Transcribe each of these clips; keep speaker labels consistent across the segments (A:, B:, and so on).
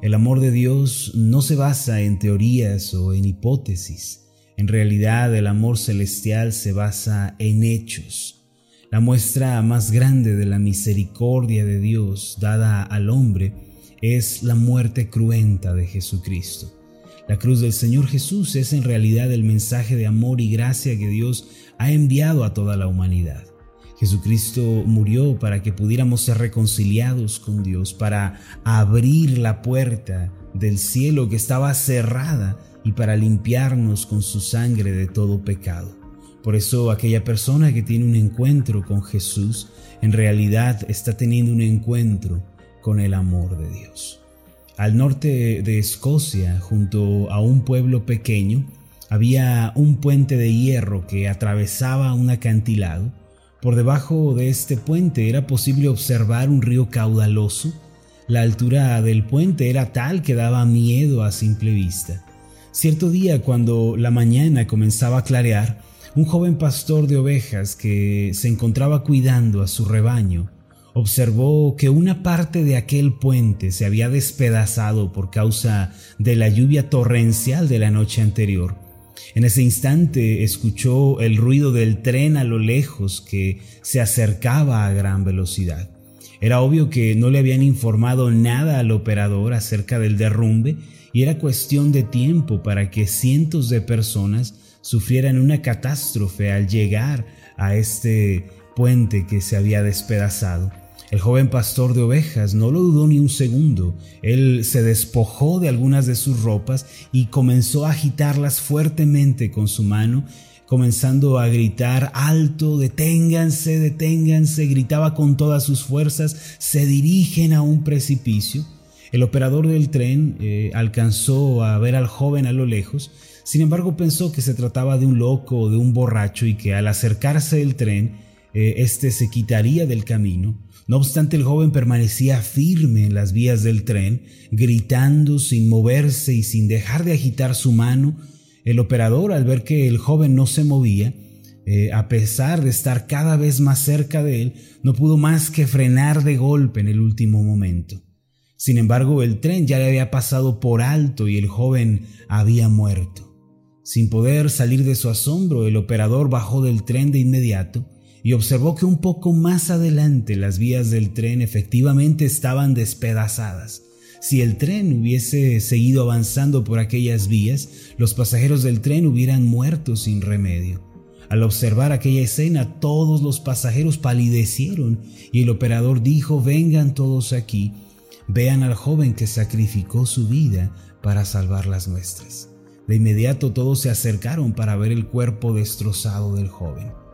A: El amor de Dios no se basa en teorías o en hipótesis. En realidad el amor celestial se basa en hechos. La muestra más grande de la misericordia de Dios dada al hombre es la muerte cruenta de Jesucristo. La cruz del Señor Jesús es en realidad el mensaje de amor y gracia que Dios ha enviado a toda la humanidad. Jesucristo murió para que pudiéramos ser reconciliados con Dios, para abrir la puerta del cielo que estaba cerrada y para limpiarnos con su sangre de todo pecado. Por eso aquella persona que tiene un encuentro con Jesús en realidad está teniendo un encuentro con el amor de Dios. Al norte de Escocia, junto a un pueblo pequeño, había un puente de hierro que atravesaba un acantilado. Por debajo de este puente era posible observar un río caudaloso. La altura del puente era tal que daba miedo a simple vista. Cierto día, cuando la mañana comenzaba a clarear, un joven pastor de ovejas que se encontraba cuidando a su rebaño observó que una parte de aquel puente se había despedazado por causa de la lluvia torrencial de la noche anterior. En ese instante escuchó el ruido del tren a lo lejos que se acercaba a gran velocidad. Era obvio que no le habían informado nada al operador acerca del derrumbe y era cuestión de tiempo para que cientos de personas sufrieran una catástrofe al llegar a este puente que se había despedazado. El joven pastor de ovejas no lo dudó ni un segundo. Él se despojó de algunas de sus ropas y comenzó a agitarlas fuertemente con su mano, comenzando a gritar alto, deténganse, deténganse, gritaba con todas sus fuerzas, se dirigen a un precipicio. El operador del tren eh, alcanzó a ver al joven a lo lejos, sin embargo pensó que se trataba de un loco o de un borracho y que al acercarse el tren, eh, este se quitaría del camino. No obstante, el joven permanecía firme en las vías del tren, gritando sin moverse y sin dejar de agitar su mano. El operador, al ver que el joven no se movía, eh, a pesar de estar cada vez más cerca de él, no pudo más que frenar de golpe en el último momento. Sin embargo, el tren ya le había pasado por alto y el joven había muerto. Sin poder salir de su asombro, el operador bajó del tren de inmediato y observó que un poco más adelante las vías del tren efectivamente estaban despedazadas. Si el tren hubiese seguido avanzando por aquellas vías, los pasajeros del tren hubieran muerto sin remedio. Al observar aquella escena, todos los pasajeros palidecieron y el operador dijo, vengan todos aquí, vean al joven que sacrificó su vida para salvar las nuestras. De inmediato todos se acercaron para ver el cuerpo destrozado del joven.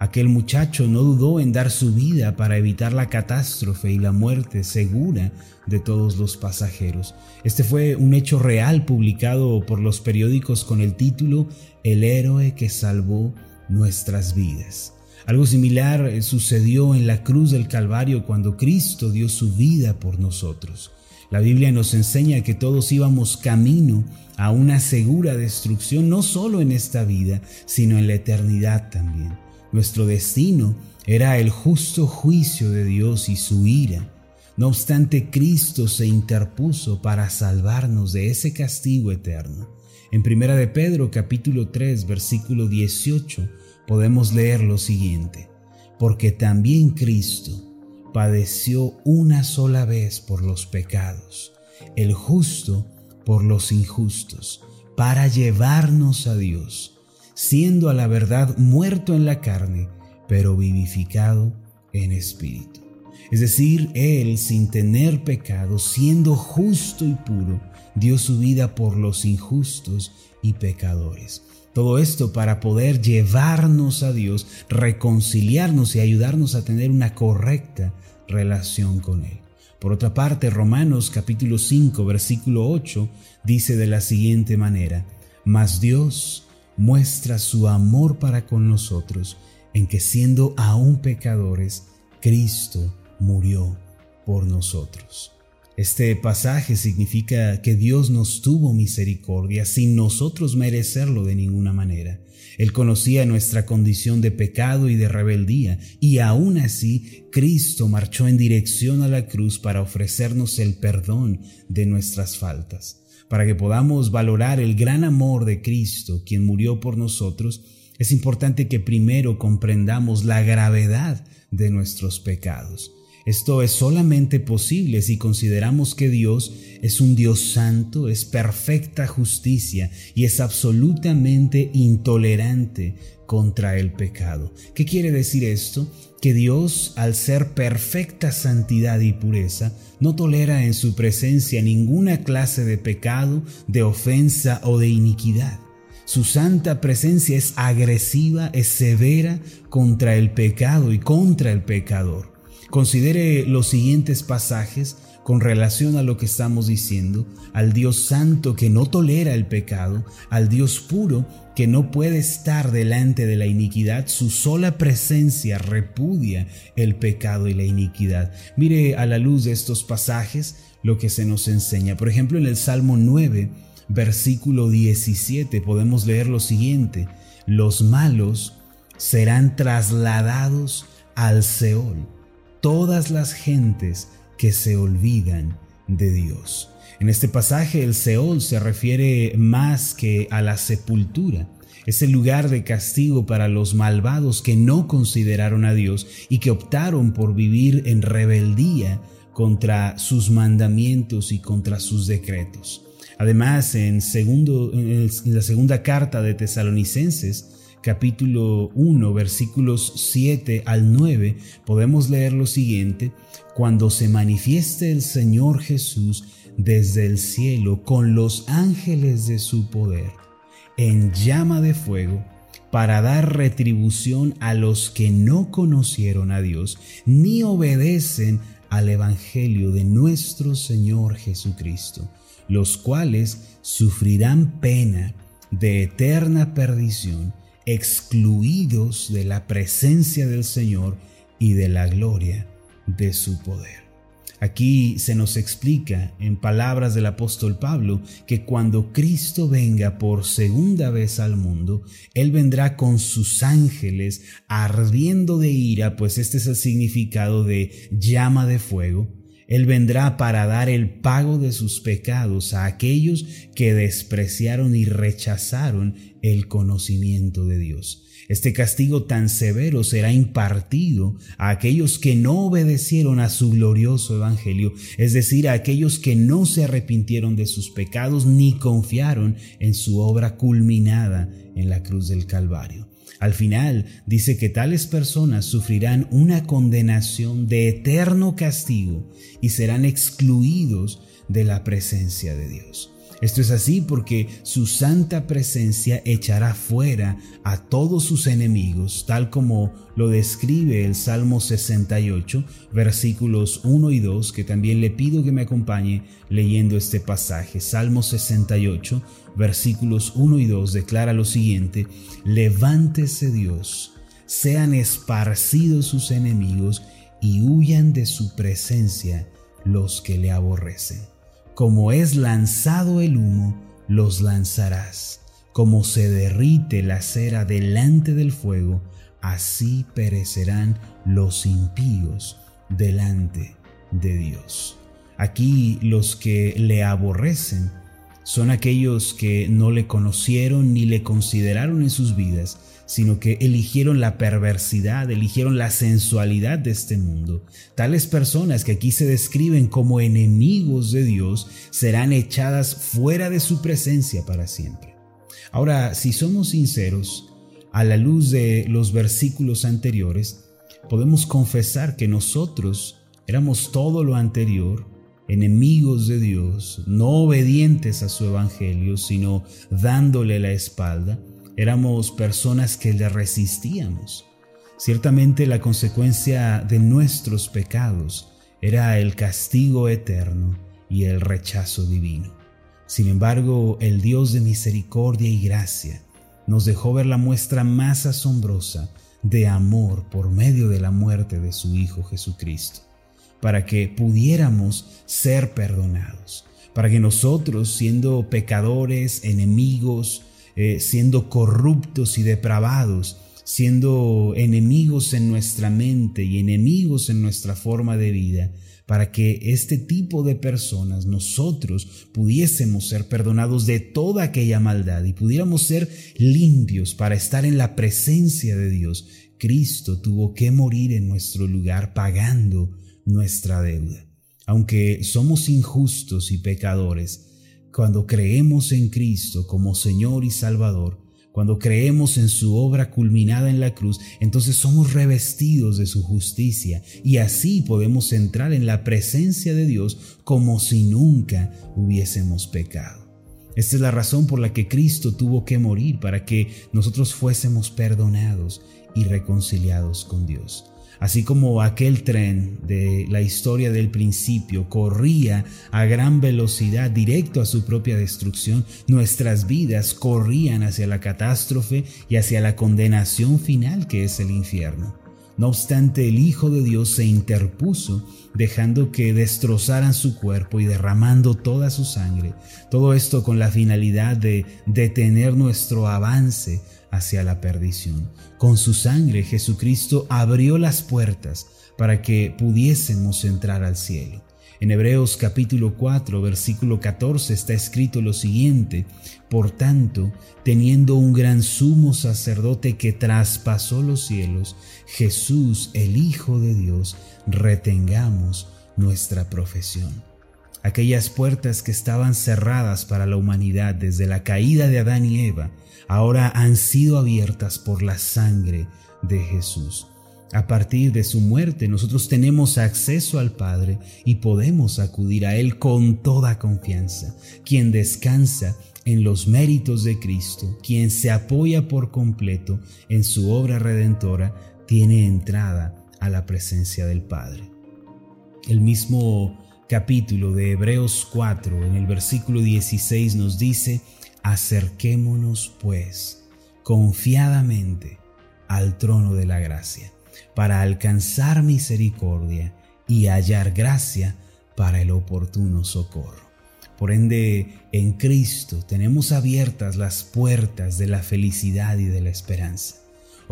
A: Aquel muchacho no dudó en dar su vida para evitar la catástrofe y la muerte segura de todos los pasajeros. Este fue un hecho real publicado por los periódicos con el título El héroe que salvó nuestras vidas. Algo similar sucedió en la cruz del Calvario cuando Cristo dio su vida por nosotros. La Biblia nos enseña que todos íbamos camino a una segura destrucción, no solo en esta vida, sino en la eternidad también. Nuestro destino era el justo juicio de Dios y su ira. No obstante, Cristo se interpuso para salvarnos de ese castigo eterno. En Primera de Pedro capítulo 3 versículo 18 podemos leer lo siguiente: Porque también Cristo padeció una sola vez por los pecados, el justo por los injustos, para llevarnos a Dios siendo a la verdad muerto en la carne, pero vivificado en espíritu. Es decir, Él, sin tener pecado, siendo justo y puro, dio su vida por los injustos y pecadores. Todo esto para poder llevarnos a Dios, reconciliarnos y ayudarnos a tener una correcta relación con Él. Por otra parte, Romanos capítulo 5, versículo 8 dice de la siguiente manera, Mas Dios, muestra su amor para con nosotros en que siendo aún pecadores, Cristo murió por nosotros. Este pasaje significa que Dios nos tuvo misericordia sin nosotros merecerlo de ninguna manera. Él conocía nuestra condición de pecado y de rebeldía, y aún así Cristo marchó en dirección a la cruz para ofrecernos el perdón de nuestras faltas. Para que podamos valorar el gran amor de Cristo, quien murió por nosotros, es importante que primero comprendamos la gravedad de nuestros pecados. Esto es solamente posible si consideramos que Dios es un Dios santo, es perfecta justicia y es absolutamente intolerante contra el pecado. ¿Qué quiere decir esto? Que Dios, al ser perfecta santidad y pureza, no tolera en su presencia ninguna clase de pecado, de ofensa o de iniquidad. Su santa presencia es agresiva, es severa contra el pecado y contra el pecador. Considere los siguientes pasajes con relación a lo que estamos diciendo, al Dios santo que no tolera el pecado, al Dios puro que no puede estar delante de la iniquidad, su sola presencia repudia el pecado y la iniquidad. Mire a la luz de estos pasajes lo que se nos enseña. Por ejemplo, en el Salmo 9, versículo 17 podemos leer lo siguiente, los malos serán trasladados al Seol todas las gentes que se olvidan de Dios. En este pasaje el Seol se refiere más que a la sepultura. Es el lugar de castigo para los malvados que no consideraron a Dios y que optaron por vivir en rebeldía contra sus mandamientos y contra sus decretos. Además, en, segundo, en la segunda carta de Tesalonicenses, capítulo 1, versículos 7 al 9, podemos leer lo siguiente, cuando se manifieste el Señor Jesús desde el cielo con los ángeles de su poder, en llama de fuego, para dar retribución a los que no conocieron a Dios, ni obedecen al Evangelio de nuestro Señor Jesucristo, los cuales sufrirán pena de eterna perdición excluidos de la presencia del Señor y de la gloria de su poder. Aquí se nos explica en palabras del apóstol Pablo que cuando Cristo venga por segunda vez al mundo, Él vendrá con sus ángeles ardiendo de ira, pues este es el significado de llama de fuego, él vendrá para dar el pago de sus pecados a aquellos que despreciaron y rechazaron el conocimiento de Dios. Este castigo tan severo será impartido a aquellos que no obedecieron a su glorioso evangelio, es decir, a aquellos que no se arrepintieron de sus pecados ni confiaron en su obra culminada en la cruz del Calvario. Al final dice que tales personas sufrirán una condenación de eterno castigo y serán excluidos de la presencia de Dios. Esto es así porque su santa presencia echará fuera a todos sus enemigos, tal como lo describe el Salmo 68, versículos 1 y 2, que también le pido que me acompañe leyendo este pasaje. Salmo 68, versículos 1 y 2 declara lo siguiente, levántese Dios, sean esparcidos sus enemigos y huyan de su presencia los que le aborrecen. Como es lanzado el humo, los lanzarás. Como se derrite la cera delante del fuego, así perecerán los impíos delante de Dios. Aquí los que le aborrecen son aquellos que no le conocieron ni le consideraron en sus vidas, sino que eligieron la perversidad, eligieron la sensualidad de este mundo. Tales personas que aquí se describen como enemigos de Dios serán echadas fuera de su presencia para siempre. Ahora, si somos sinceros, a la luz de los versículos anteriores, podemos confesar que nosotros éramos todo lo anterior, enemigos de Dios, no obedientes a su evangelio, sino dándole la espalda, éramos personas que le resistíamos. Ciertamente la consecuencia de nuestros pecados era el castigo eterno y el rechazo divino. Sin embargo, el Dios de misericordia y gracia nos dejó ver la muestra más asombrosa de amor por medio de la muerte de su Hijo Jesucristo. Para que pudiéramos ser perdonados, para que nosotros, siendo pecadores, enemigos, eh, siendo corruptos y depravados, siendo enemigos en nuestra mente y enemigos en nuestra forma de vida, para que este tipo de personas, nosotros, pudiésemos ser perdonados de toda aquella maldad y pudiéramos ser limpios para estar en la presencia de Dios. Cristo tuvo que morir en nuestro lugar pagando nuestra deuda. Aunque somos injustos y pecadores, cuando creemos en Cristo como Señor y Salvador, cuando creemos en su obra culminada en la cruz, entonces somos revestidos de su justicia y así podemos entrar en la presencia de Dios como si nunca hubiésemos pecado. Esta es la razón por la que Cristo tuvo que morir para que nosotros fuésemos perdonados y reconciliados con Dios. Así como aquel tren de la historia del principio corría a gran velocidad directo a su propia destrucción, nuestras vidas corrían hacia la catástrofe y hacia la condenación final que es el infierno. No obstante, el Hijo de Dios se interpuso, dejando que destrozaran su cuerpo y derramando toda su sangre. Todo esto con la finalidad de detener nuestro avance hacia la perdición. Con su sangre Jesucristo abrió las puertas para que pudiésemos entrar al cielo. En Hebreos capítulo 4, versículo 14 está escrito lo siguiente, Por tanto, teniendo un gran sumo sacerdote que traspasó los cielos, Jesús, el Hijo de Dios, retengamos nuestra profesión. Aquellas puertas que estaban cerradas para la humanidad desde la caída de Adán y Eva, ahora han sido abiertas por la sangre de Jesús. A partir de su muerte nosotros tenemos acceso al Padre y podemos acudir a Él con toda confianza. Quien descansa en los méritos de Cristo, quien se apoya por completo en su obra redentora, tiene entrada a la presencia del Padre. El mismo capítulo de Hebreos 4 en el versículo 16 nos dice, acerquémonos pues confiadamente al trono de la gracia para alcanzar misericordia y hallar gracia para el oportuno socorro. Por ende, en Cristo tenemos abiertas las puertas de la felicidad y de la esperanza.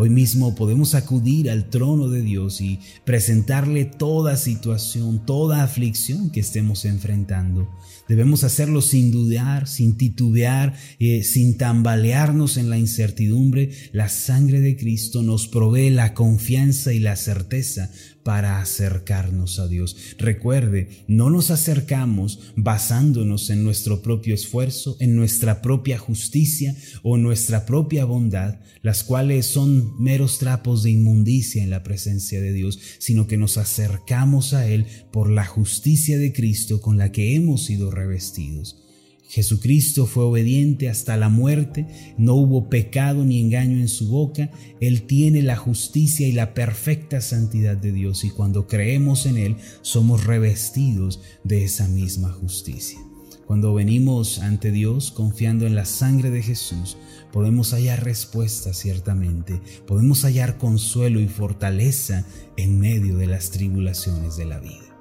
A: Hoy mismo podemos acudir al trono de Dios y presentarle toda situación, toda aflicción que estemos enfrentando. Debemos hacerlo sin dudar, sin titubear, eh, sin tambalearnos en la incertidumbre. La sangre de Cristo nos provee la confianza y la certeza para acercarnos a Dios. Recuerde, no nos acercamos basándonos en nuestro propio esfuerzo, en nuestra propia justicia o nuestra propia bondad, las cuales son meros trapos de inmundicia en la presencia de Dios, sino que nos acercamos a Él por la justicia de Cristo con la que hemos sido revestidos. Jesucristo fue obediente hasta la muerte, no hubo pecado ni engaño en su boca, Él tiene la justicia y la perfecta santidad de Dios y cuando creemos en Él somos revestidos de esa misma justicia. Cuando venimos ante Dios confiando en la sangre de Jesús, podemos hallar respuesta ciertamente, podemos hallar consuelo y fortaleza en medio de las tribulaciones de la vida.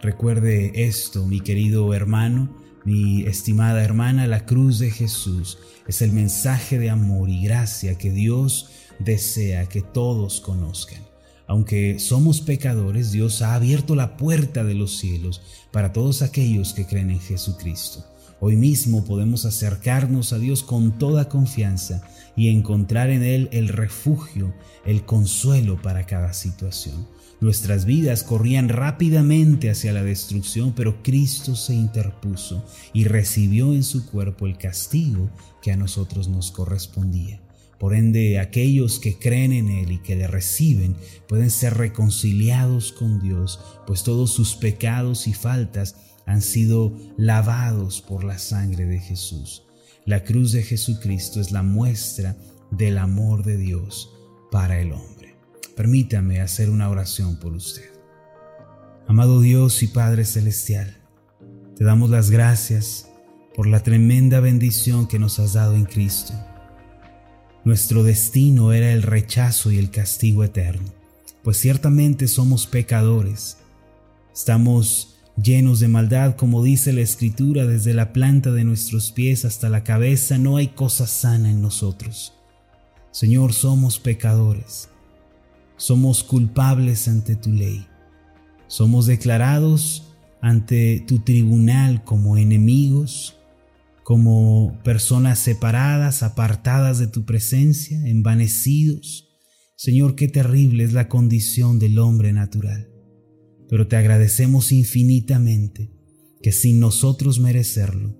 A: Recuerde esto, mi querido hermano, mi estimada hermana, la cruz de Jesús es el mensaje de amor y gracia que Dios desea que todos conozcan. Aunque somos pecadores, Dios ha abierto la puerta de los cielos para todos aquellos que creen en Jesucristo. Hoy mismo podemos acercarnos a Dios con toda confianza y encontrar en Él el refugio, el consuelo para cada situación. Nuestras vidas corrían rápidamente hacia la destrucción, pero Cristo se interpuso y recibió en su cuerpo el castigo que a nosotros nos correspondía. Por ende, aquellos que creen en Él y que le reciben pueden ser reconciliados con Dios, pues todos sus pecados y faltas han sido lavados por la sangre de Jesús. La cruz de Jesucristo es la muestra del amor de Dios para el hombre. Permítame hacer una oración por usted. Amado Dios y Padre Celestial, te damos las gracias por la tremenda bendición que nos has dado en Cristo. Nuestro destino era el rechazo y el castigo eterno, pues ciertamente somos pecadores. Estamos llenos de maldad, como dice la Escritura, desde la planta de nuestros pies hasta la cabeza, no hay cosa sana en nosotros. Señor, somos pecadores, somos culpables ante tu ley, somos declarados ante tu tribunal como enemigos, como personas separadas, apartadas de tu presencia, envanecidos. Señor, qué terrible es la condición del hombre natural. Pero te agradecemos infinitamente que sin nosotros merecerlo,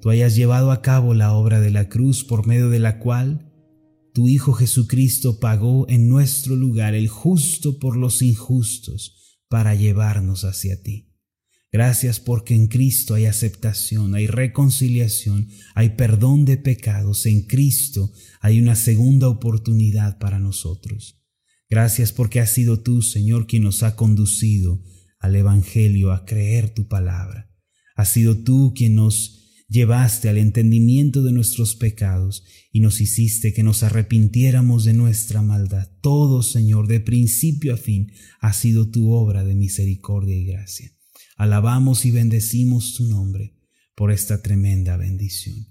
A: tú hayas llevado a cabo la obra de la cruz por medio de la cual tu Hijo Jesucristo pagó en nuestro lugar el justo por los injustos para llevarnos hacia ti. Gracias porque en Cristo hay aceptación, hay reconciliación, hay perdón de pecados. En Cristo hay una segunda oportunidad para nosotros. Gracias porque has sido tú, Señor, quien nos ha conducido al Evangelio, a creer tu palabra. Has sido tú quien nos llevaste al entendimiento de nuestros pecados y nos hiciste que nos arrepintiéramos de nuestra maldad. Todo, Señor, de principio a fin, ha sido tu obra de misericordia y gracia. Alabamos y bendecimos tu nombre por esta tremenda bendición.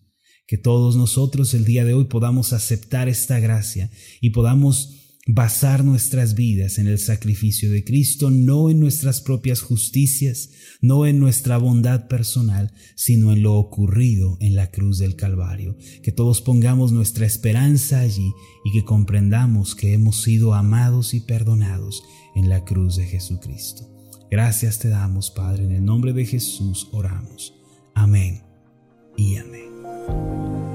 A: Que todos nosotros el día de hoy podamos aceptar esta gracia y podamos basar nuestras vidas en el sacrificio de Cristo, no en nuestras propias justicias, no en nuestra bondad personal, sino en lo ocurrido en la cruz del Calvario. Que todos pongamos nuestra esperanza allí y que comprendamos que hemos sido amados y perdonados en la cruz de Jesucristo. Gracias te damos, Padre, en el nombre de Jesús oramos. Amén y amén.